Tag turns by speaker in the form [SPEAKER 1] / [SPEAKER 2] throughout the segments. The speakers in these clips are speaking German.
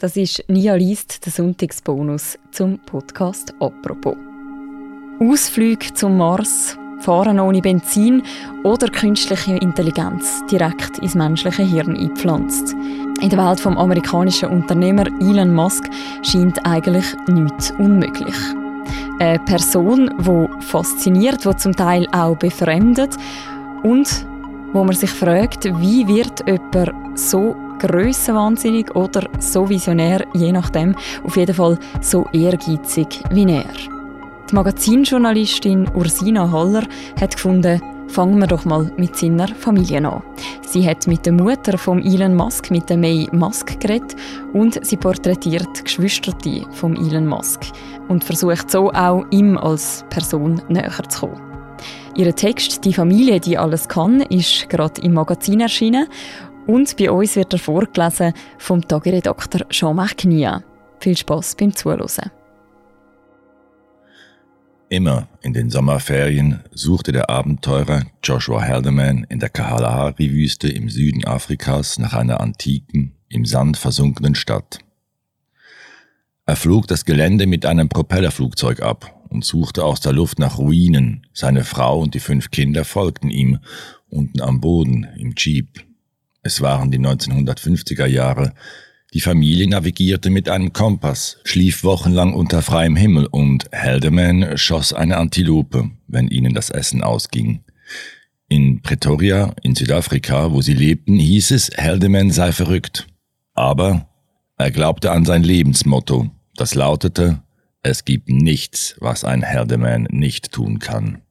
[SPEAKER 1] Das ist Nia Liest, der Sonntagsbonus zum Podcast «Apropos». Ausflüge zum Mars, Fahren ohne Benzin oder künstliche Intelligenz direkt ins menschliche Hirn eingepflanzt. In der Welt vom amerikanischen Unternehmer Elon Musk scheint eigentlich nichts unmöglich. Eine Person, die fasziniert, die zum Teil auch befremdet und wo man sich fragt, wie wird jemand so grössenwahnsinnig oder so visionär, je nachdem, auf jeden Fall so ehrgeizig wie er. Die Magazinjournalistin Ursina Haller hat gefunden, fangen wir doch mal mit seiner Familie an. Sie hat mit der Mutter von Elon Musk, mit der May Musk, geredet und sie porträtiert die Geschwister von Elon Musk und versucht so auch ihm als Person näher zu kommen. Ihr Text «Die Familie, die alles kann» ist gerade im Magazin erschienen und bei uns wird er vorgelesen vom Tageredakteur Jean-Marc Knia. Viel Spaß beim Zuhören.
[SPEAKER 2] Immer in den Sommerferien suchte der Abenteurer Joshua Haldeman in der Kalahari-Wüste im Süden Afrikas nach einer antiken, im Sand versunkenen Stadt. Er flog das Gelände mit einem Propellerflugzeug ab und suchte aus der Luft nach Ruinen. Seine Frau und die fünf Kinder folgten ihm, unten am Boden, im Jeep. Es waren die 1950er Jahre. Die Familie navigierte mit einem Kompass, schlief wochenlang unter freiem Himmel und Haldeman schoss eine Antilope, wenn ihnen das Essen ausging. In Pretoria, in Südafrika, wo sie lebten, hieß es, Haldeman sei verrückt. Aber er glaubte an sein Lebensmotto, das lautete, es gibt nichts, was ein Haldeman nicht tun kann.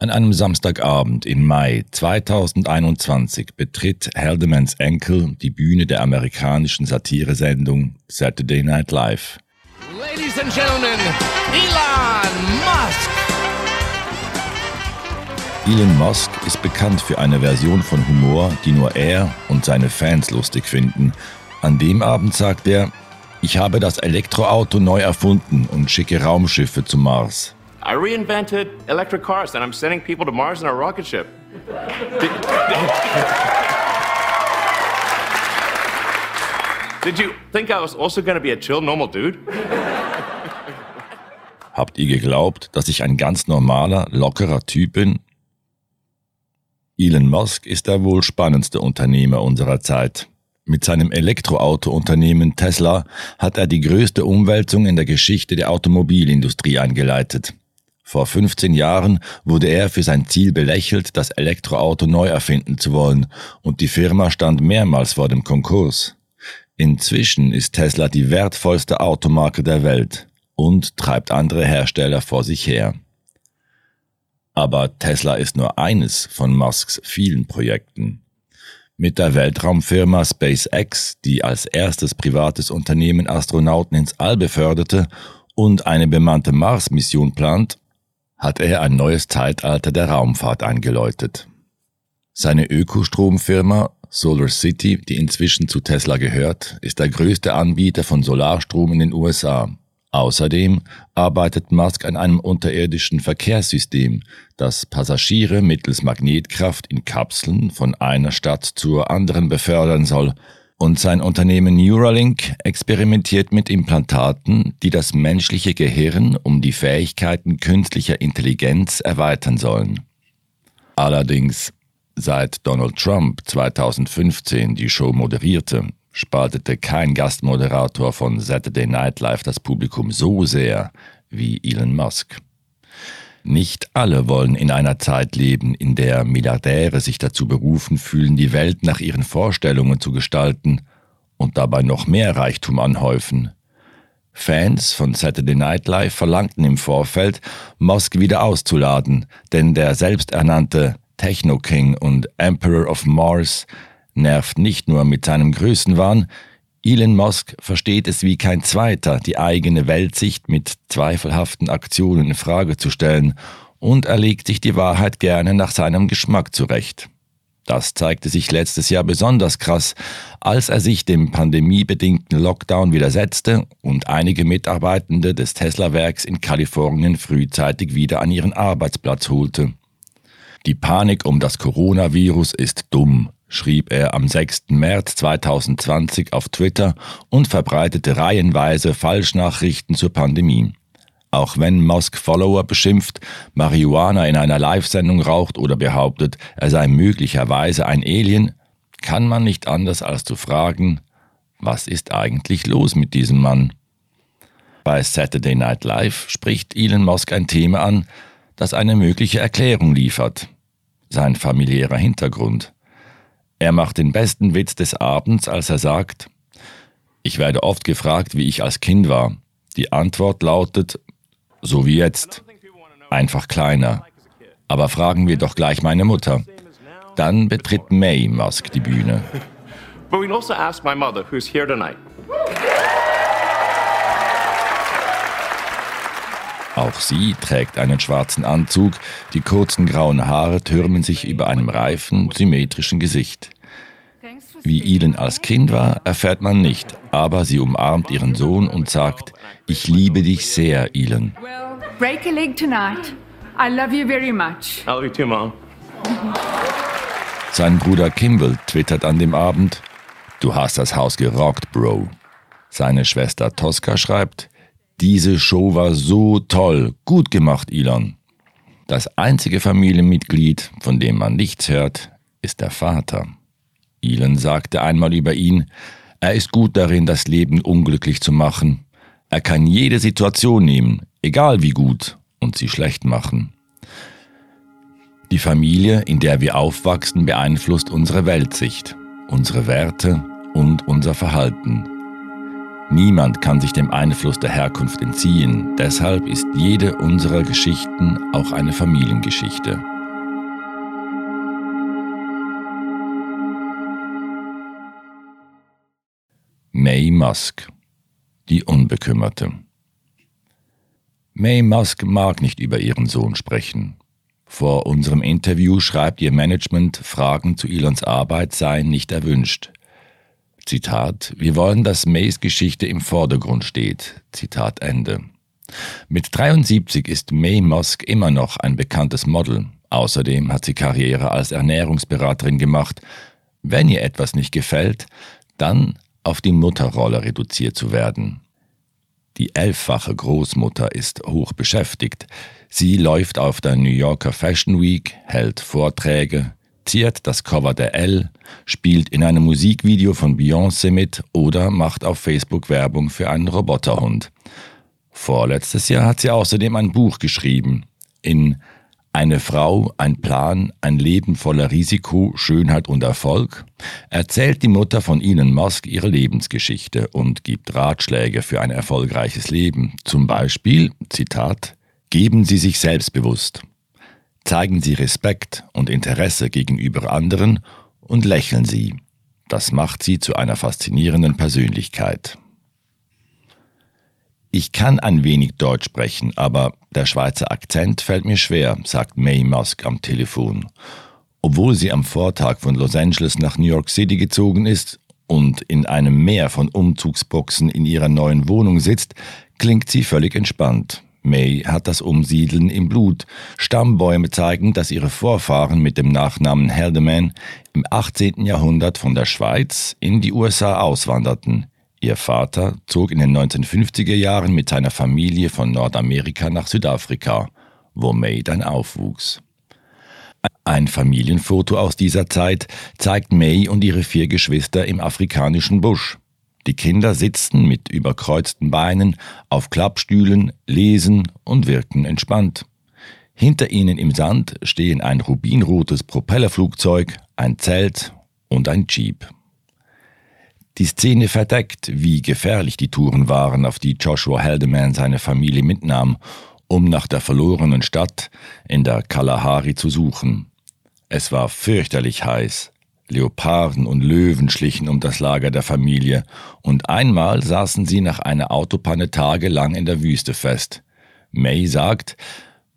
[SPEAKER 2] An einem Samstagabend im Mai 2021 betritt Haldemans Enkel die Bühne der amerikanischen Satiresendung Saturday Night Live. Ladies and Gentlemen, Elon Musk! Elon Musk ist bekannt für eine Version von Humor, die nur er und seine Fans lustig finden. An dem Abend sagt er, ich habe das Elektroauto neu erfunden und schicke Raumschiffe zum Mars. I reinvented electric cars and I'm sending people to Mars in a rocket ship. Did, did you think I was also going to be a chill, normal dude? Habt ihr geglaubt, dass ich ein ganz normaler, lockerer Typ bin? Elon Musk ist der wohl spannendste Unternehmer unserer Zeit. Mit seinem Elektroautounternehmen Tesla hat er die größte Umwälzung in der Geschichte der Automobilindustrie eingeleitet. Vor 15 Jahren wurde er für sein Ziel belächelt, das Elektroauto neu erfinden zu wollen, und die Firma stand mehrmals vor dem Konkurs. Inzwischen ist Tesla die wertvollste Automarke der Welt und treibt andere Hersteller vor sich her. Aber Tesla ist nur eines von Musks vielen Projekten. Mit der Weltraumfirma SpaceX, die als erstes privates Unternehmen Astronauten ins All beförderte und eine bemannte Mars-Mission plant, hat er ein neues Zeitalter der Raumfahrt eingeläutet. Seine Ökostromfirma Solar City, die inzwischen zu Tesla gehört, ist der größte Anbieter von Solarstrom in den USA. Außerdem arbeitet Musk an einem unterirdischen Verkehrssystem, das Passagiere mittels Magnetkraft in Kapseln von einer Stadt zur anderen befördern soll und sein Unternehmen Neuralink experimentiert mit Implantaten, die das menschliche Gehirn um die Fähigkeiten künstlicher Intelligenz erweitern sollen. Allerdings, seit Donald Trump 2015 die Show moderierte, spaltete kein Gastmoderator von Saturday Night Live das Publikum so sehr wie Elon Musk. Nicht alle wollen in einer Zeit leben, in der Milliardäre sich dazu berufen fühlen, die Welt nach ihren Vorstellungen zu gestalten und dabei noch mehr Reichtum anhäufen. Fans von Saturday Night Live verlangten im Vorfeld, Musk wieder auszuladen, denn der selbsternannte Techno King und Emperor of Mars nervt nicht nur mit seinem Größenwahn, Elon Musk versteht es wie kein zweiter, die eigene Weltsicht mit zweifelhaften Aktionen in Frage zu stellen, und er legt sich die Wahrheit gerne nach seinem Geschmack zurecht. Das zeigte sich letztes Jahr besonders krass, als er sich dem pandemiebedingten Lockdown widersetzte und einige Mitarbeitende des Tesla-Werks in Kalifornien frühzeitig wieder an ihren Arbeitsplatz holte. Die Panik um das Coronavirus ist dumm, schrieb er am 6. März 2020 auf Twitter und verbreitete reihenweise Falschnachrichten zur Pandemie. Auch wenn Musk Follower beschimpft, Marihuana in einer Live-Sendung raucht oder behauptet, er sei möglicherweise ein Alien, kann man nicht anders als zu fragen, was ist eigentlich los mit diesem Mann? Bei Saturday Night Live spricht Elon Musk ein Thema an, das eine mögliche Erklärung liefert. Sein familiärer Hintergrund. Er macht den besten Witz des Abends, als er sagt, ich werde oft gefragt, wie ich als Kind war. Die Antwort lautet, so wie jetzt. Einfach kleiner. Aber fragen wir doch gleich meine Mutter. Dann betritt May Musk die Bühne. But we also ask my mother, who's here tonight. Auch sie trägt einen schwarzen Anzug, die kurzen grauen Haare türmen sich über einem reifen, symmetrischen Gesicht. Wie Elon als Kind war, erfährt man nicht, aber sie umarmt ihren Sohn und sagt, ich liebe dich sehr, Elon. Well, break a leg tonight. I love you very much. I love you too, Mom. Sein Bruder Kimball twittert an dem Abend, du hast das Haus gerockt, Bro. Seine Schwester Tosca schreibt, diese Show war so toll, gut gemacht, Elon. Das einzige Familienmitglied, von dem man nichts hört, ist der Vater. Elon sagte einmal über ihn, er ist gut darin, das Leben unglücklich zu machen. Er kann jede Situation nehmen, egal wie gut, und sie schlecht machen. Die Familie, in der wir aufwachsen, beeinflusst unsere Weltsicht, unsere Werte und unser Verhalten. Niemand kann sich dem Einfluss der Herkunft entziehen, deshalb ist jede unserer Geschichten auch eine Familiengeschichte. May Musk, die Unbekümmerte. May Musk mag nicht über ihren Sohn sprechen. Vor unserem Interview schreibt ihr Management, Fragen zu Elons Arbeit seien nicht erwünscht. Zitat, wir wollen, dass Mays Geschichte im Vordergrund steht. Zitat Ende. Mit 73 ist May Musk immer noch ein bekanntes Model. Außerdem hat sie Karriere als Ernährungsberaterin gemacht. Wenn ihr etwas nicht gefällt, dann auf die Mutterrolle reduziert zu werden. Die elffache Großmutter ist hoch beschäftigt. Sie läuft auf der New Yorker Fashion Week, hält Vorträge, ziert das Cover der L, spielt in einem Musikvideo von Beyoncé mit oder macht auf Facebook Werbung für einen Roboterhund. Vorletztes Jahr hat sie außerdem ein Buch geschrieben. In eine Frau, ein Plan, ein Leben voller Risiko, Schönheit und Erfolg, erzählt die Mutter von Elon Musk ihre Lebensgeschichte und gibt Ratschläge für ein erfolgreiches Leben. Zum Beispiel, Zitat, Geben Sie sich selbstbewusst. Zeigen Sie Respekt und Interesse gegenüber anderen und lächeln Sie. Das macht Sie zu einer faszinierenden Persönlichkeit. Ich kann ein wenig Deutsch sprechen, aber der Schweizer Akzent fällt mir schwer, sagt May Musk am Telefon. Obwohl sie am Vortag von Los Angeles nach New York City gezogen ist und in einem Meer von Umzugsboxen in ihrer neuen Wohnung sitzt, klingt sie völlig entspannt. May hat das Umsiedeln im Blut. Stammbäume zeigen, dass ihre Vorfahren mit dem Nachnamen Haldeman im 18. Jahrhundert von der Schweiz in die USA auswanderten. Ihr Vater zog in den 1950er Jahren mit seiner Familie von Nordamerika nach Südafrika, wo May dann aufwuchs. Ein Familienfoto aus dieser Zeit zeigt May und ihre vier Geschwister im afrikanischen Busch. Die Kinder sitzen mit überkreuzten Beinen auf Klappstühlen, lesen und wirken entspannt. Hinter ihnen im Sand stehen ein rubinrotes Propellerflugzeug, ein Zelt und ein Jeep. Die Szene verdeckt, wie gefährlich die Touren waren, auf die Joshua Haldeman seine Familie mitnahm, um nach der verlorenen Stadt in der Kalahari zu suchen. Es war fürchterlich heiß. Leoparden und Löwen schlichen um das Lager der Familie, und einmal saßen sie nach einer Autopanne tagelang in der Wüste fest. May sagt,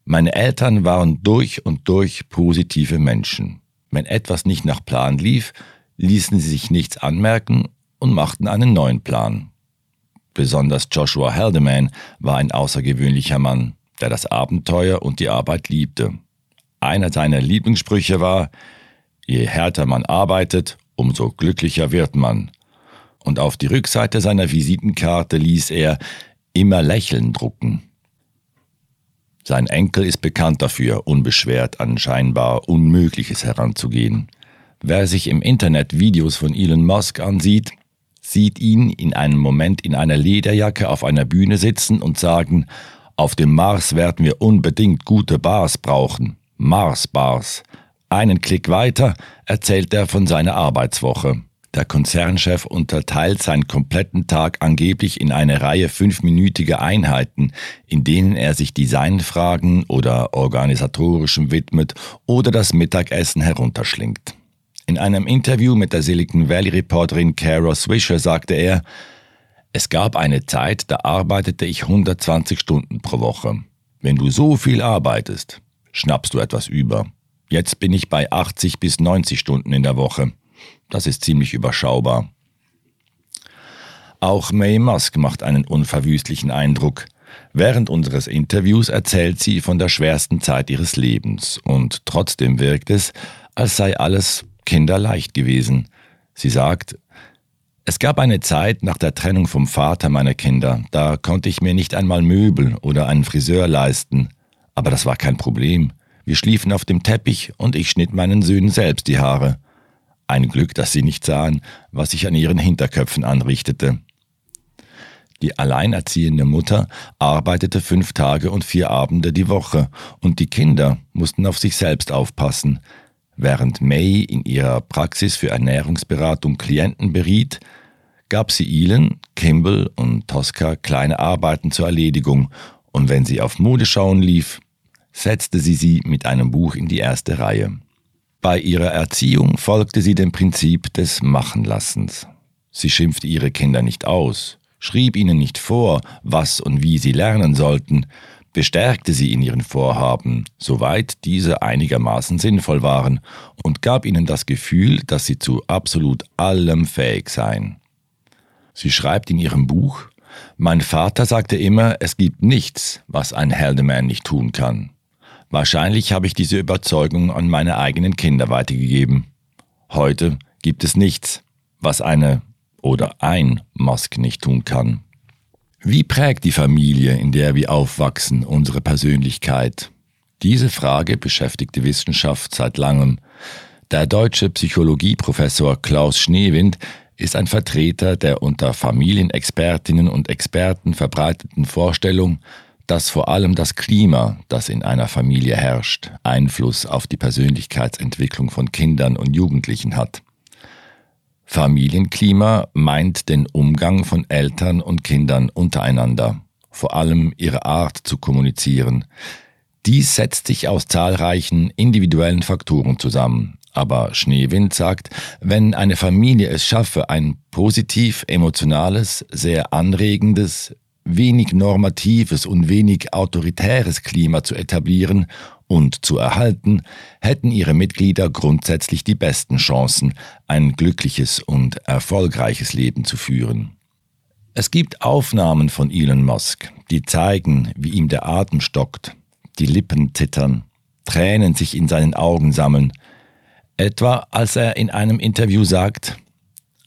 [SPEAKER 2] meine Eltern waren durch und durch positive Menschen. Wenn etwas nicht nach Plan lief, ließen sie sich nichts anmerken und machten einen neuen Plan. Besonders Joshua Haldeman war ein außergewöhnlicher Mann, der das Abenteuer und die Arbeit liebte. Einer seiner Lieblingssprüche war, Je härter man arbeitet, umso glücklicher wird man. Und auf die Rückseite seiner Visitenkarte ließ er immer Lächeln drucken. Sein Enkel ist bekannt dafür, unbeschwert an scheinbar Unmögliches heranzugehen. Wer sich im Internet Videos von Elon Musk ansieht, sieht ihn in einem Moment in einer Lederjacke auf einer Bühne sitzen und sagen, auf dem Mars werden wir unbedingt gute Bars brauchen. Mars-Bars. Einen Klick weiter erzählt er von seiner Arbeitswoche. Der Konzernchef unterteilt seinen kompletten Tag angeblich in eine Reihe fünfminütiger Einheiten, in denen er sich Designfragen oder organisatorischem widmet oder das Mittagessen herunterschlingt. In einem Interview mit der Silicon Valley Reporterin Kara Swisher sagte er, es gab eine Zeit, da arbeitete ich 120 Stunden pro Woche. Wenn du so viel arbeitest, schnappst du etwas über. Jetzt bin ich bei 80 bis 90 Stunden in der Woche. Das ist ziemlich überschaubar. Auch May Musk macht einen unverwüstlichen Eindruck. Während unseres Interviews erzählt sie von der schwersten Zeit ihres Lebens und trotzdem wirkt es, als sei alles kinderleicht gewesen. Sie sagt, es gab eine Zeit nach der Trennung vom Vater meiner Kinder, da konnte ich mir nicht einmal Möbel oder einen Friseur leisten. Aber das war kein Problem. Wir schliefen auf dem Teppich und ich schnitt meinen Söhnen selbst die Haare. Ein Glück, dass sie nicht sahen, was sich an ihren Hinterköpfen anrichtete. Die alleinerziehende Mutter arbeitete fünf Tage und vier Abende die Woche, und die Kinder mussten auf sich selbst aufpassen, Während May in ihrer Praxis für Ernährungsberatung Klienten beriet, gab sie ihnen, Kimball und Tosca kleine Arbeiten zur Erledigung und wenn sie auf Modeschauen lief, setzte sie sie mit einem Buch in die erste Reihe. Bei ihrer Erziehung folgte sie dem Prinzip des Machenlassens. Sie schimpfte ihre Kinder nicht aus, schrieb ihnen nicht vor, was und wie sie lernen sollten, bestärkte sie in ihren Vorhaben, soweit diese einigermaßen sinnvoll waren, und gab ihnen das Gefühl, dass sie zu absolut allem fähig seien. Sie schreibt in ihrem Buch, mein Vater sagte immer, es gibt nichts, was ein Heldeman nicht tun kann. Wahrscheinlich habe ich diese Überzeugung an meine eigenen Kinder weitergegeben. Heute gibt es nichts, was eine oder ein Musk nicht tun kann. Wie prägt die Familie, in der wir aufwachsen, unsere Persönlichkeit? Diese Frage beschäftigt die Wissenschaft seit langem. Der deutsche Psychologieprofessor Klaus Schneewind ist ein Vertreter der unter Familienexpertinnen und Experten verbreiteten Vorstellung, dass vor allem das Klima, das in einer Familie herrscht, Einfluss auf die Persönlichkeitsentwicklung von Kindern und Jugendlichen hat. Familienklima meint den Umgang von Eltern und Kindern untereinander, vor allem ihre Art zu kommunizieren. Dies setzt sich aus zahlreichen individuellen Faktoren zusammen. Aber Schneewind sagt, wenn eine Familie es schaffe, ein positiv emotionales, sehr anregendes, wenig normatives und wenig autoritäres Klima zu etablieren und zu erhalten, hätten ihre Mitglieder grundsätzlich die besten Chancen, ein glückliches und erfolgreiches Leben zu führen. Es gibt Aufnahmen von Elon Musk, die zeigen, wie ihm der Atem stockt, die Lippen zittern, Tränen sich in seinen Augen sammeln, etwa als er in einem Interview sagt,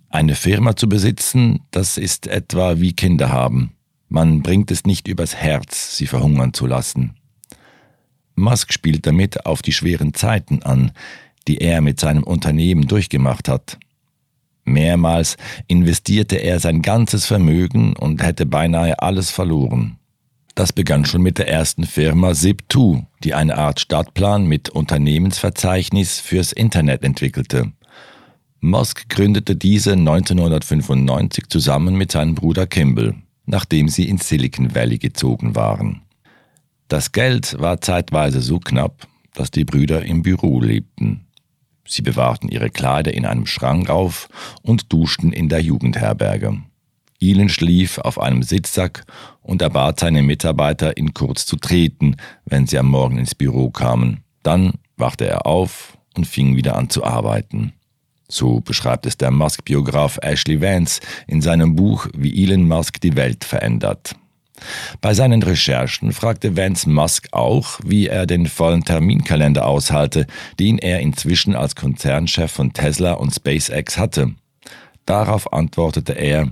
[SPEAKER 2] eine Firma zu besitzen, das ist etwa wie Kinder haben. Man bringt es nicht übers Herz, sie verhungern zu lassen. Musk spielt damit auf die schweren Zeiten an, die er mit seinem Unternehmen durchgemacht hat. Mehrmals investierte er sein ganzes Vermögen und hätte beinahe alles verloren. Das begann schon mit der ersten Firma Zip2, die eine Art Stadtplan mit Unternehmensverzeichnis fürs Internet entwickelte. Musk gründete diese 1995 zusammen mit seinem Bruder Kimball, nachdem sie ins Silicon Valley gezogen waren. Das Geld war zeitweise so knapp, dass die Brüder im Büro lebten. Sie bewahrten ihre Kleider in einem Schrank auf und duschten in der Jugendherberge. Elon schlief auf einem Sitzsack und er bat seine Mitarbeiter, ihn kurz zu treten, wenn sie am Morgen ins Büro kamen. Dann wachte er auf und fing wieder an zu arbeiten. So beschreibt es der Musk-Biograf Ashley Vance in seinem Buch Wie Elon Musk die Welt verändert. Bei seinen Recherchen fragte Vance Musk auch, wie er den vollen Terminkalender aushalte, den er inzwischen als Konzernchef von Tesla und SpaceX hatte. Darauf antwortete er,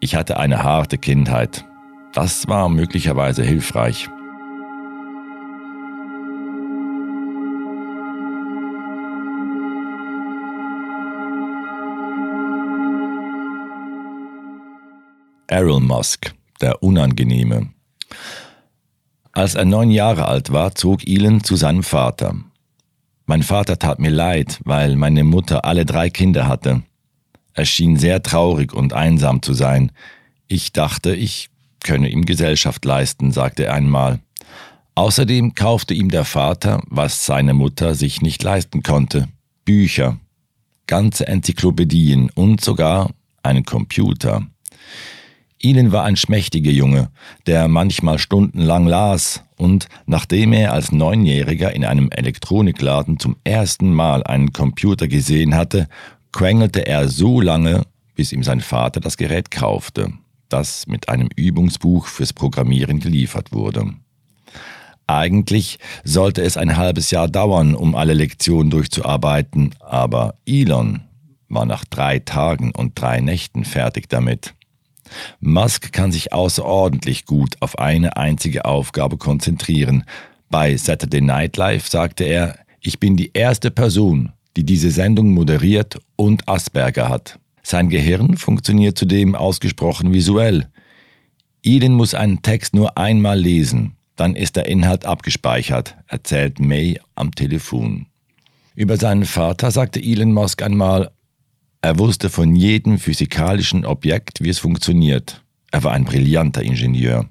[SPEAKER 2] ich hatte eine harte Kindheit. Das war möglicherweise hilfreich. Errol Musk, der Unangenehme. Als er neun Jahre alt war, zog Elon zu seinem Vater. Mein Vater tat mir leid, weil meine Mutter alle drei Kinder hatte. Er schien sehr traurig und einsam zu sein. Ich dachte, ich könne ihm Gesellschaft leisten, sagte er einmal. Außerdem kaufte ihm der Vater, was seine Mutter sich nicht leisten konnte, Bücher, ganze Enzyklopädien und sogar einen Computer. Ihnen war ein schmächtiger Junge, der manchmal stundenlang las, und nachdem er als Neunjähriger in einem Elektronikladen zum ersten Mal einen Computer gesehen hatte, quengelte er so lange, bis ihm sein Vater das Gerät kaufte, das mit einem Übungsbuch fürs Programmieren geliefert wurde. Eigentlich sollte es ein halbes Jahr dauern, um alle Lektionen durchzuarbeiten, aber Elon war nach drei Tagen und drei Nächten fertig damit. Musk kann sich außerordentlich gut auf eine einzige Aufgabe konzentrieren. Bei Saturday Night Live sagte er, ich bin die erste Person, die diese Sendung moderiert und Asperger hat. Sein Gehirn funktioniert zudem ausgesprochen visuell. Elon muss einen Text nur einmal lesen, dann ist der Inhalt abgespeichert, erzählt May am Telefon. Über seinen Vater sagte Elon Musk einmal, er wusste von jedem physikalischen Objekt, wie es funktioniert. Er war ein brillanter Ingenieur.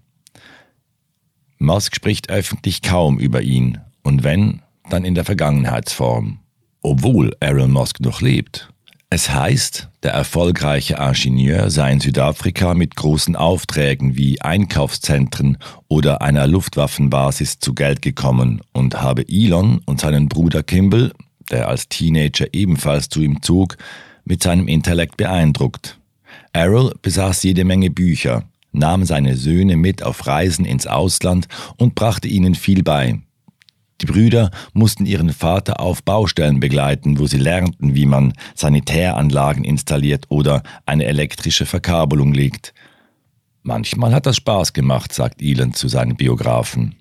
[SPEAKER 2] Musk spricht öffentlich kaum über ihn, und wenn, dann in der Vergangenheitsform. Obwohl Elon Musk noch lebt. Es heißt, der erfolgreiche Ingenieur sei in Südafrika mit großen Aufträgen wie Einkaufszentren oder einer Luftwaffenbasis zu Geld gekommen und habe Elon und seinen Bruder Kimball, der als Teenager ebenfalls zu ihm zog, mit seinem Intellekt beeindruckt. Errol besaß jede Menge Bücher, nahm seine Söhne mit auf Reisen ins Ausland und brachte ihnen viel bei. Die Brüder mussten ihren Vater auf Baustellen begleiten, wo sie lernten, wie man Sanitäranlagen installiert oder eine elektrische Verkabelung legt. Manchmal hat das Spaß gemacht, sagt Elon zu seinen Biografen.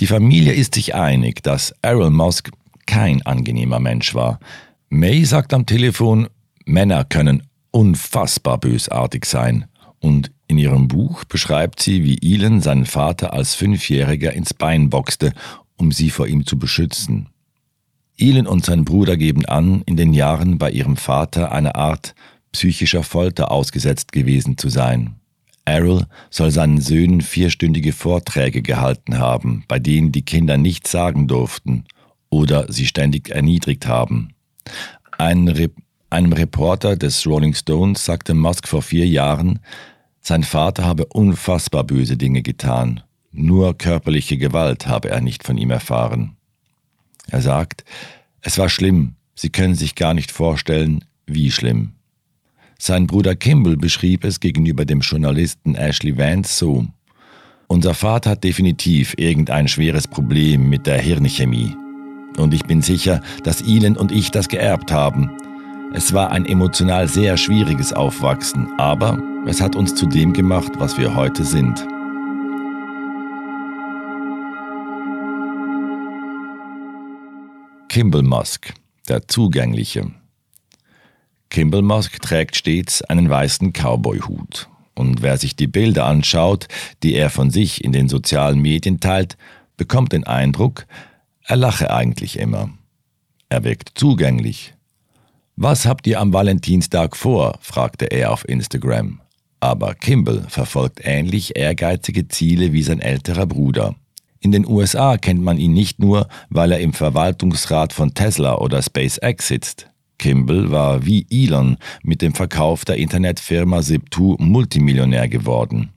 [SPEAKER 2] Die Familie ist sich einig, dass Errol Musk kein angenehmer Mensch war. May sagt am Telefon, Männer können unfassbar bösartig sein. Und in ihrem Buch beschreibt sie, wie Elon seinen Vater als Fünfjähriger ins Bein boxte, um sie vor ihm zu beschützen. Elon und sein Bruder geben an, in den Jahren bei ihrem Vater eine Art psychischer Folter ausgesetzt gewesen zu sein. Errol soll seinen Söhnen vierstündige Vorträge gehalten haben, bei denen die Kinder nichts sagen durften oder sie ständig erniedrigt haben. Ein Re einem Reporter des Rolling Stones sagte Musk vor vier Jahren, sein Vater habe unfassbar böse Dinge getan, nur körperliche Gewalt habe er nicht von ihm erfahren. Er sagt, es war schlimm, Sie können sich gar nicht vorstellen, wie schlimm. Sein Bruder Kimball beschrieb es gegenüber dem Journalisten Ashley Vance so. Unser Vater hat definitiv irgendein schweres Problem mit der Hirnchemie. Und ich bin sicher, dass Elon und ich das geerbt haben. Es war ein emotional sehr schwieriges Aufwachsen, aber es hat uns zu dem gemacht, was wir heute sind. Kimball Musk, der Zugängliche. Kimball Musk trägt stets einen weißen Cowboy-Hut. Und wer sich die Bilder anschaut, die er von sich in den sozialen Medien teilt, bekommt den Eindruck, er lache eigentlich immer. Er wirkt zugänglich. Was habt ihr am Valentinstag vor? fragte er auf Instagram. Aber Kimball verfolgt ähnlich ehrgeizige Ziele wie sein älterer Bruder. In den USA kennt man ihn nicht nur, weil er im Verwaltungsrat von Tesla oder SpaceX sitzt. Kimball war wie Elon mit dem Verkauf der Internetfirma Zip2 Multimillionär geworden.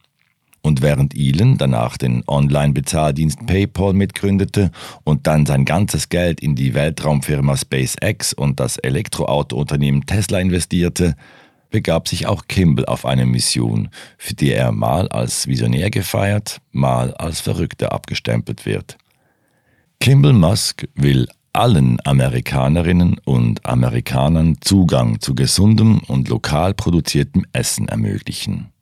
[SPEAKER 2] Und während Elon danach den Online-Bezahldienst PayPal mitgründete und dann sein ganzes Geld in die Weltraumfirma SpaceX und das Elektroautounternehmen Tesla investierte, begab sich auch Kimball auf eine Mission, für die er mal als Visionär gefeiert, mal als Verrückter abgestempelt wird. Kimball Musk will allen Amerikanerinnen und Amerikanern Zugang zu gesundem und lokal produziertem Essen ermöglichen.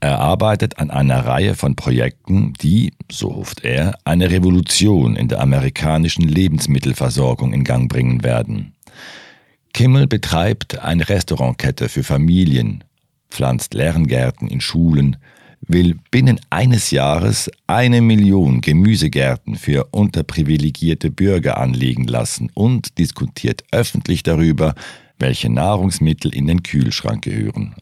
[SPEAKER 2] Er arbeitet an einer Reihe von Projekten, die, so hofft er, eine Revolution in der amerikanischen Lebensmittelversorgung in Gang bringen werden. Kimmel betreibt eine Restaurantkette für Familien, pflanzt Lerngärten in Schulen, will binnen eines Jahres eine Million Gemüsegärten für unterprivilegierte Bürger anlegen lassen und diskutiert öffentlich darüber, welche Nahrungsmittel in den Kühlschrank gehören.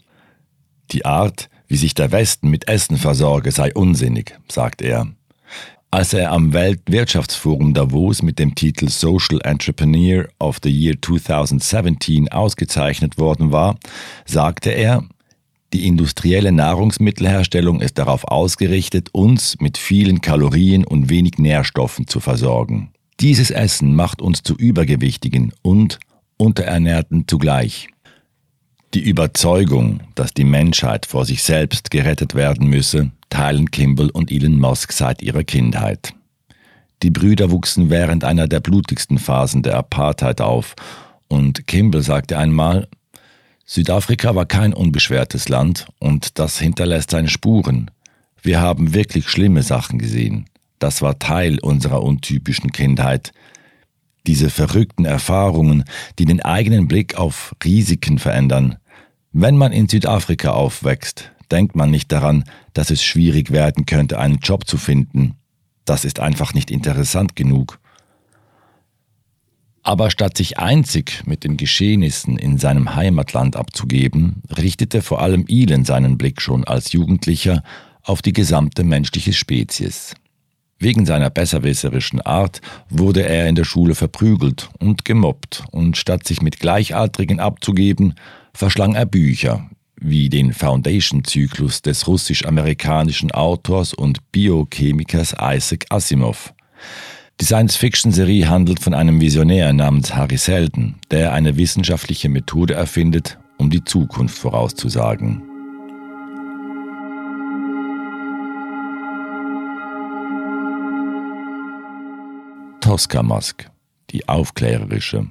[SPEAKER 2] Die Art, wie sich der Westen mit Essen versorge, sei unsinnig, sagt er. Als er am Weltwirtschaftsforum Davos mit dem Titel Social Entrepreneur of the Year 2017 ausgezeichnet worden war, sagte er, die industrielle Nahrungsmittelherstellung ist darauf ausgerichtet, uns mit vielen Kalorien und wenig Nährstoffen zu versorgen. Dieses Essen macht uns zu Übergewichtigen und Unterernährten zugleich. Die Überzeugung, dass die Menschheit vor sich selbst gerettet werden müsse, teilen Kimball und Elon Musk seit ihrer Kindheit. Die Brüder wuchsen während einer der blutigsten Phasen der Apartheid auf und Kimball sagte einmal, Südafrika war kein unbeschwertes Land und das hinterlässt seine Spuren. Wir haben wirklich schlimme Sachen gesehen. Das war Teil unserer untypischen Kindheit. Diese verrückten Erfahrungen, die den eigenen Blick auf Risiken verändern. Wenn man in Südafrika aufwächst, denkt man nicht daran, dass es schwierig werden könnte, einen Job zu finden. Das ist einfach nicht interessant genug. Aber statt sich einzig mit den Geschehnissen in seinem Heimatland abzugeben, richtete vor allem Elon seinen Blick schon als Jugendlicher auf die gesamte menschliche Spezies. Wegen seiner besserwisserischen Art wurde er in der Schule verprügelt und gemobbt, und statt sich mit Gleichaltrigen abzugeben, verschlang er Bücher, wie den Foundation-Zyklus des russisch-amerikanischen Autors und Biochemikers Isaac Asimov. Die Science-Fiction-Serie handelt von einem Visionär namens Harry Seldon, der eine wissenschaftliche Methode erfindet, um die Zukunft vorauszusagen. Tosca Musk, die aufklärerische.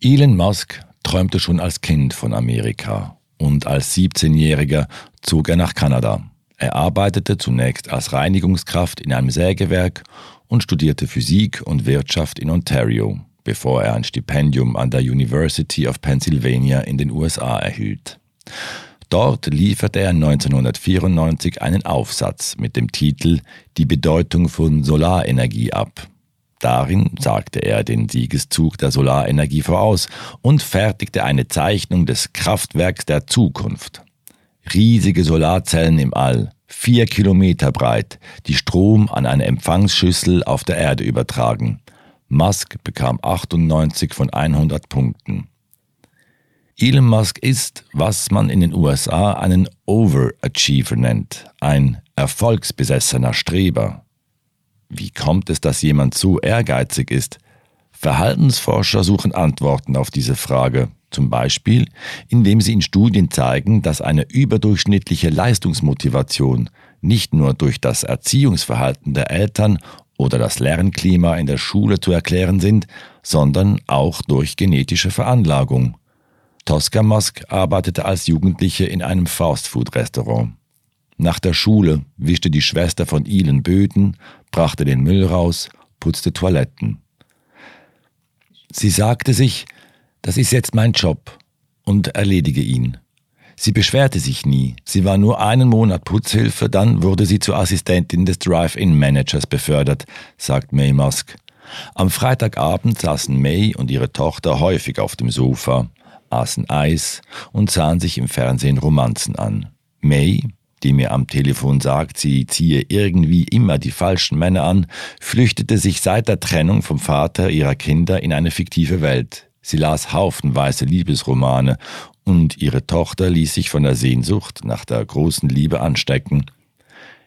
[SPEAKER 2] Elon Musk träumte schon als Kind von Amerika und als 17-Jähriger zog er nach Kanada. Er arbeitete zunächst als Reinigungskraft in einem Sägewerk und studierte Physik und Wirtschaft in Ontario, bevor er ein Stipendium an der University of Pennsylvania in den USA erhielt. Dort lieferte er 1994 einen Aufsatz mit dem Titel Die Bedeutung von Solarenergie ab, Darin sagte er den Siegeszug der Solarenergie voraus und fertigte eine Zeichnung des Kraftwerks der Zukunft. Riesige Solarzellen im All, vier Kilometer breit, die Strom an eine Empfangsschüssel auf der Erde übertragen. Musk bekam 98 von 100 Punkten. Elon Musk ist, was man in den USA einen Overachiever nennt, ein erfolgsbesessener Streber. Wie kommt es, dass jemand so ehrgeizig ist? Verhaltensforscher suchen Antworten auf diese Frage, zum Beispiel indem sie in Studien zeigen, dass eine überdurchschnittliche Leistungsmotivation nicht nur durch das Erziehungsverhalten der Eltern oder das Lernklima in der Schule zu erklären sind, sondern auch durch genetische Veranlagung. Tosca Musk arbeitete als Jugendliche in einem Fastfood-Restaurant. Nach der Schule wischte die Schwester von Elon Böden, brachte den Müll raus, putzte Toiletten. Sie sagte sich, das ist jetzt mein Job und erledige ihn. Sie beschwerte sich nie. Sie war nur einen Monat Putzhilfe, dann wurde sie zur Assistentin des Drive-In-Managers befördert, sagt May Musk. Am Freitagabend saßen May und ihre Tochter häufig auf dem Sofa, aßen Eis und sahen sich im Fernsehen Romanzen an. May, die mir am Telefon sagt, sie ziehe irgendwie immer die falschen Männer an, flüchtete sich seit der Trennung vom Vater ihrer Kinder in eine fiktive Welt. Sie las haufenweise Liebesromane und ihre Tochter ließ sich von der Sehnsucht nach der großen Liebe anstecken.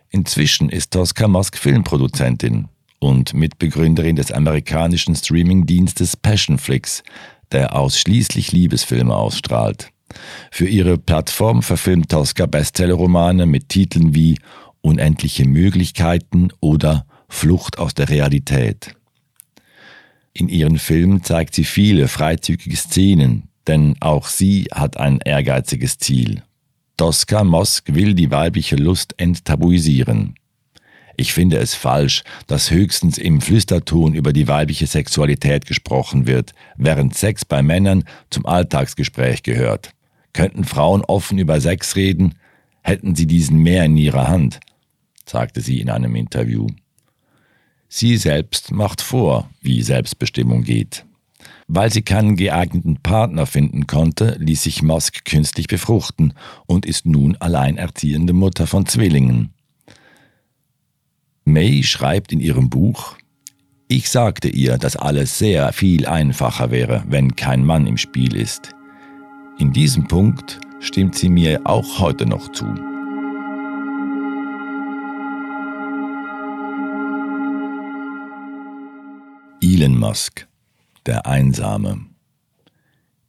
[SPEAKER 2] Inzwischen ist Tosca Mosk Filmproduzentin und Mitbegründerin des amerikanischen Streamingdienstes Passionflix, der ausschließlich Liebesfilme ausstrahlt. Für ihre Plattform verfilmt Tosca Bestsellerromane mit Titeln wie Unendliche Möglichkeiten oder Flucht aus der Realität. In ihren Filmen zeigt sie viele freizügige Szenen, denn auch sie hat ein ehrgeiziges Ziel. Tosca Mosk will die weibliche Lust enttabuisieren. Ich finde es falsch, dass höchstens im Flüsterton über die weibliche Sexualität gesprochen wird, während Sex bei Männern zum Alltagsgespräch gehört. Könnten Frauen offen über Sex reden, hätten sie diesen mehr in ihrer Hand sagte sie in einem Interview. Sie selbst macht vor, wie Selbstbestimmung geht. Weil sie keinen geeigneten Partner finden konnte, ließ sich Musk künstlich befruchten und ist nun alleinerziehende Mutter von Zwillingen. May schreibt in ihrem Buch, ich sagte ihr, dass alles sehr viel einfacher wäre, wenn kein Mann im Spiel ist. In diesem Punkt stimmt sie mir auch heute noch zu. Elon Musk, der Einsame.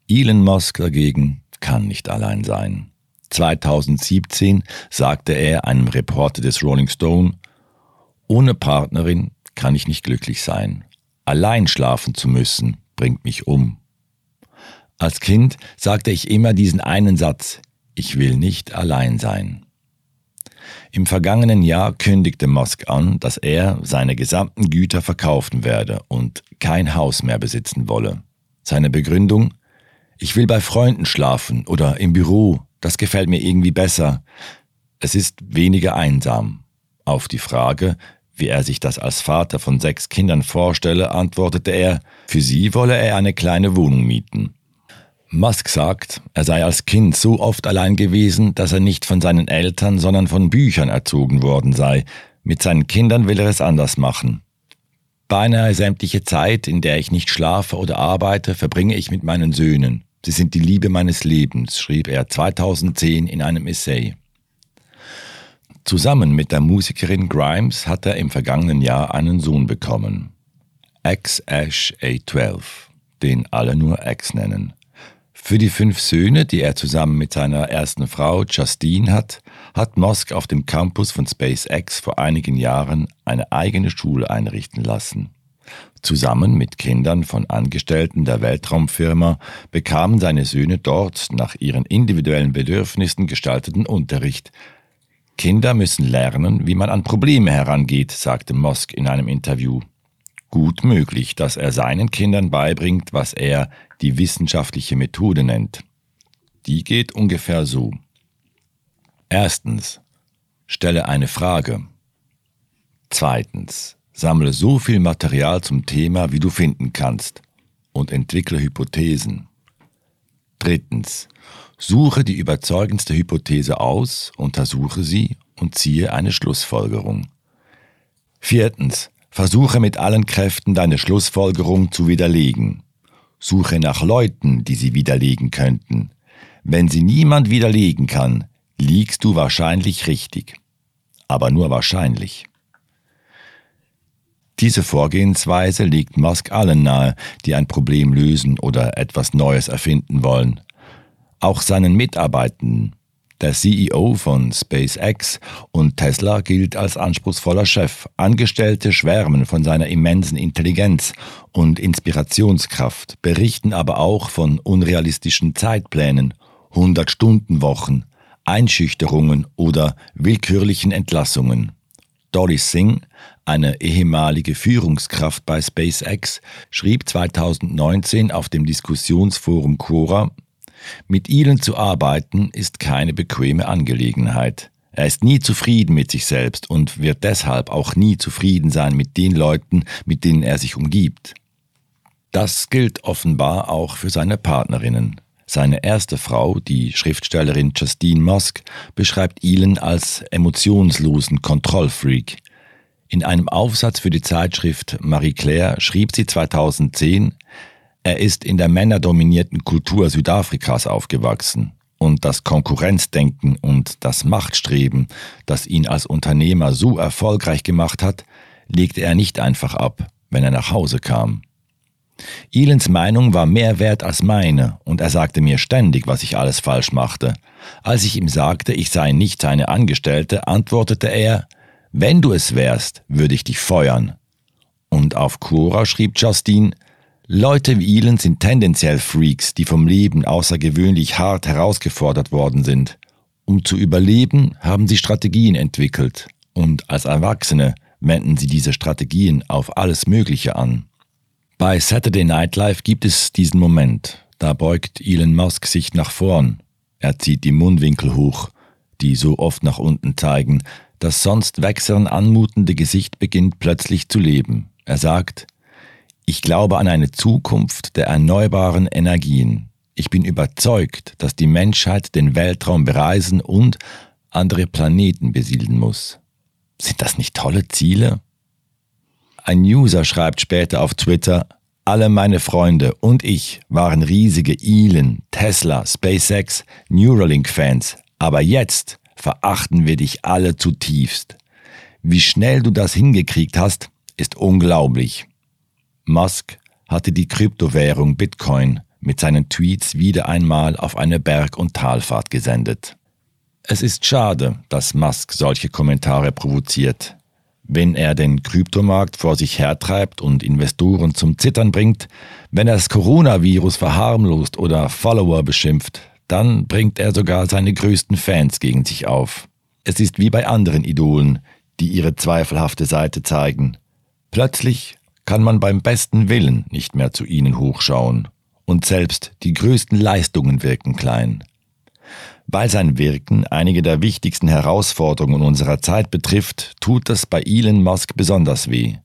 [SPEAKER 2] Elon Musk dagegen kann nicht allein sein. 2017 sagte er einem Reporter des Rolling Stone, ohne Partnerin kann ich nicht glücklich sein. Allein schlafen zu müssen, bringt mich um. Als Kind sagte ich immer diesen einen Satz, ich will nicht allein sein. Im vergangenen Jahr kündigte Musk an, dass er seine gesamten Güter verkaufen werde und kein Haus mehr besitzen wolle. Seine Begründung? Ich will bei Freunden schlafen oder im Büro, das gefällt mir irgendwie besser. Es ist weniger einsam. Auf die Frage, wie er sich das als Vater von sechs Kindern vorstelle, antwortete er, für sie wolle er eine kleine Wohnung mieten. Musk sagt, er sei als Kind so oft allein gewesen, dass er nicht von seinen Eltern, sondern von Büchern erzogen worden sei. Mit seinen Kindern will er es anders machen. Beinahe sämtliche Zeit, in der ich nicht schlafe oder arbeite, verbringe ich mit meinen Söhnen. Sie sind die Liebe meines Lebens, schrieb er 2010 in einem Essay. Zusammen mit der Musikerin Grimes hat er im vergangenen Jahr einen Sohn bekommen. X Ash A12, den alle nur X nennen. Für die fünf Söhne, die er zusammen mit seiner ersten Frau Justine hat, hat Musk auf dem Campus von SpaceX vor einigen Jahren eine eigene Schule einrichten lassen. Zusammen mit Kindern von Angestellten der Weltraumfirma bekamen seine Söhne dort nach ihren individuellen Bedürfnissen gestalteten Unterricht. Kinder müssen lernen, wie man an Probleme herangeht, sagte Musk in einem Interview gut möglich, dass er seinen Kindern beibringt, was er die wissenschaftliche Methode nennt. Die geht ungefähr so. Erstens, stelle eine Frage. Zweitens, sammle so viel Material zum Thema, wie du finden kannst und entwickle Hypothesen. Drittens, suche die überzeugendste Hypothese aus, untersuche sie und ziehe eine Schlussfolgerung. Viertens, Versuche mit allen Kräften deine Schlussfolgerung zu widerlegen. Suche nach Leuten, die sie widerlegen könnten. Wenn sie niemand widerlegen kann, liegst du wahrscheinlich richtig. Aber nur wahrscheinlich. Diese Vorgehensweise legt Musk allen nahe, die ein Problem lösen oder etwas Neues erfinden wollen. Auch seinen Mitarbeitenden, der CEO von SpaceX und Tesla gilt als anspruchsvoller Chef. Angestellte schwärmen von seiner immensen Intelligenz und Inspirationskraft, berichten aber auch von unrealistischen Zeitplänen, 100-Stunden-Wochen, Einschüchterungen oder willkürlichen Entlassungen. Dolly Singh, eine ehemalige Führungskraft bei SpaceX, schrieb 2019 auf dem Diskussionsforum Quora, mit ihnen zu arbeiten ist keine bequeme Angelegenheit. Er ist nie zufrieden mit sich selbst und wird deshalb auch nie zufrieden sein mit den Leuten, mit denen er sich umgibt. Das gilt offenbar auch für seine Partnerinnen. Seine erste Frau, die Schriftstellerin Justine Musk, beschreibt Elon als emotionslosen Kontrollfreak. In einem Aufsatz für die Zeitschrift Marie Claire schrieb sie 2010, er ist in der männerdominierten Kultur Südafrikas aufgewachsen und das Konkurrenzdenken und das Machtstreben, das ihn als Unternehmer so erfolgreich gemacht hat, legte er nicht einfach ab, wenn er nach Hause kam. Elons Meinung war mehr wert als meine, und er sagte mir ständig, was ich alles falsch machte. Als ich ihm sagte, ich sei nicht seine Angestellte, antwortete er, wenn du es wärst, würde ich dich feuern. Und auf Quora schrieb Justine, Leute wie Elon sind tendenziell Freaks, die vom Leben außergewöhnlich hart herausgefordert worden sind. Um zu überleben, haben sie Strategien entwickelt, und als Erwachsene wenden sie diese Strategien auf alles Mögliche an. Bei Saturday Night Live gibt es diesen Moment. Da beugt Elon Musk sich nach vorn. Er zieht die Mundwinkel hoch, die so oft nach unten zeigen. Das sonst wächsern anmutende Gesicht beginnt plötzlich zu leben. Er sagt, ich glaube an eine Zukunft der erneuerbaren Energien. Ich bin überzeugt, dass die Menschheit den Weltraum bereisen und andere Planeten besiedeln muss. Sind das nicht tolle Ziele? Ein User schreibt später auf Twitter, alle meine Freunde und ich waren riesige Elon, Tesla, SpaceX, Neuralink-Fans, aber jetzt verachten wir dich alle zutiefst. Wie schnell du das hingekriegt hast, ist unglaublich. Musk hatte die Kryptowährung Bitcoin mit seinen Tweets wieder einmal auf eine Berg- und Talfahrt gesendet. Es ist schade, dass Musk solche Kommentare provoziert. Wenn er den Kryptomarkt vor sich hertreibt und Investoren zum Zittern bringt, wenn er das Coronavirus verharmlost oder Follower beschimpft, dann bringt er sogar seine größten Fans gegen sich auf. Es ist wie bei anderen Idolen, die ihre zweifelhafte Seite zeigen. Plötzlich kann man beim besten Willen nicht mehr zu ihnen hochschauen, und selbst die größten Leistungen wirken klein. Weil sein Wirken einige der wichtigsten Herausforderungen unserer Zeit betrifft, tut das bei Elon Musk besonders weh.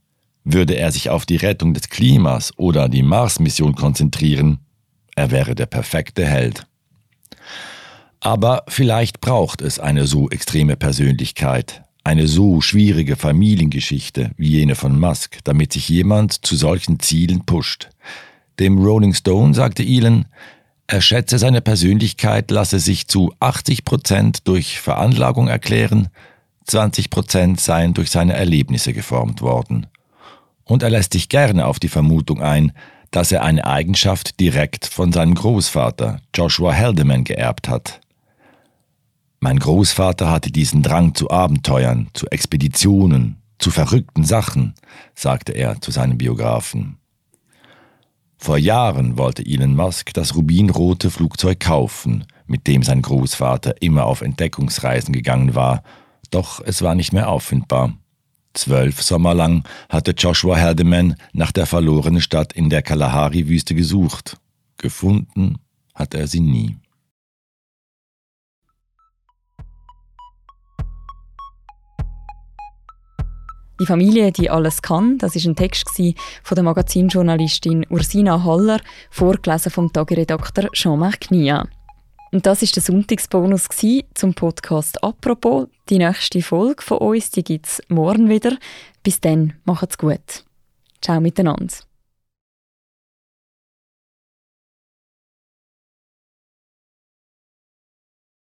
[SPEAKER 2] Würde er sich auf die Rettung des Klimas oder die Mars-Mission konzentrieren, er wäre der perfekte Held. Aber vielleicht braucht es eine so extreme Persönlichkeit, eine so schwierige Familiengeschichte wie jene von Musk, damit sich jemand zu solchen Zielen pusht. Dem Rolling Stone sagte Elon, er schätze, seine Persönlichkeit lasse sich zu 80 Prozent durch Veranlagung erklären, 20 Prozent seien durch seine Erlebnisse geformt worden. Und er lässt sich gerne auf die Vermutung ein, dass er eine Eigenschaft direkt von seinem Großvater, Joshua Haldeman, geerbt hat. Mein Großvater hatte diesen Drang zu Abenteuern, zu Expeditionen, zu verrückten Sachen, sagte er zu seinem Biografen. Vor Jahren wollte Elon Musk das rubinrote Flugzeug kaufen, mit dem sein Großvater immer auf Entdeckungsreisen gegangen war, doch es war nicht mehr auffindbar. Zwölf Sommer lang hatte Joshua Haldeman nach der verlorenen Stadt in der Kalahari-Wüste gesucht. Gefunden hat er sie nie.
[SPEAKER 1] Die Familie, die alles kann, das ist ein Text von der Magazinjournalistin Ursina Haller, vorgelesen vom Tageredakteur Jean-Marc Nia. Und das ist der Sonntagsbonus zum Podcast «Apropos». Die nächste Folge von uns, gibt es morgen wieder. Bis dann, macht's gut. Ciao miteinander.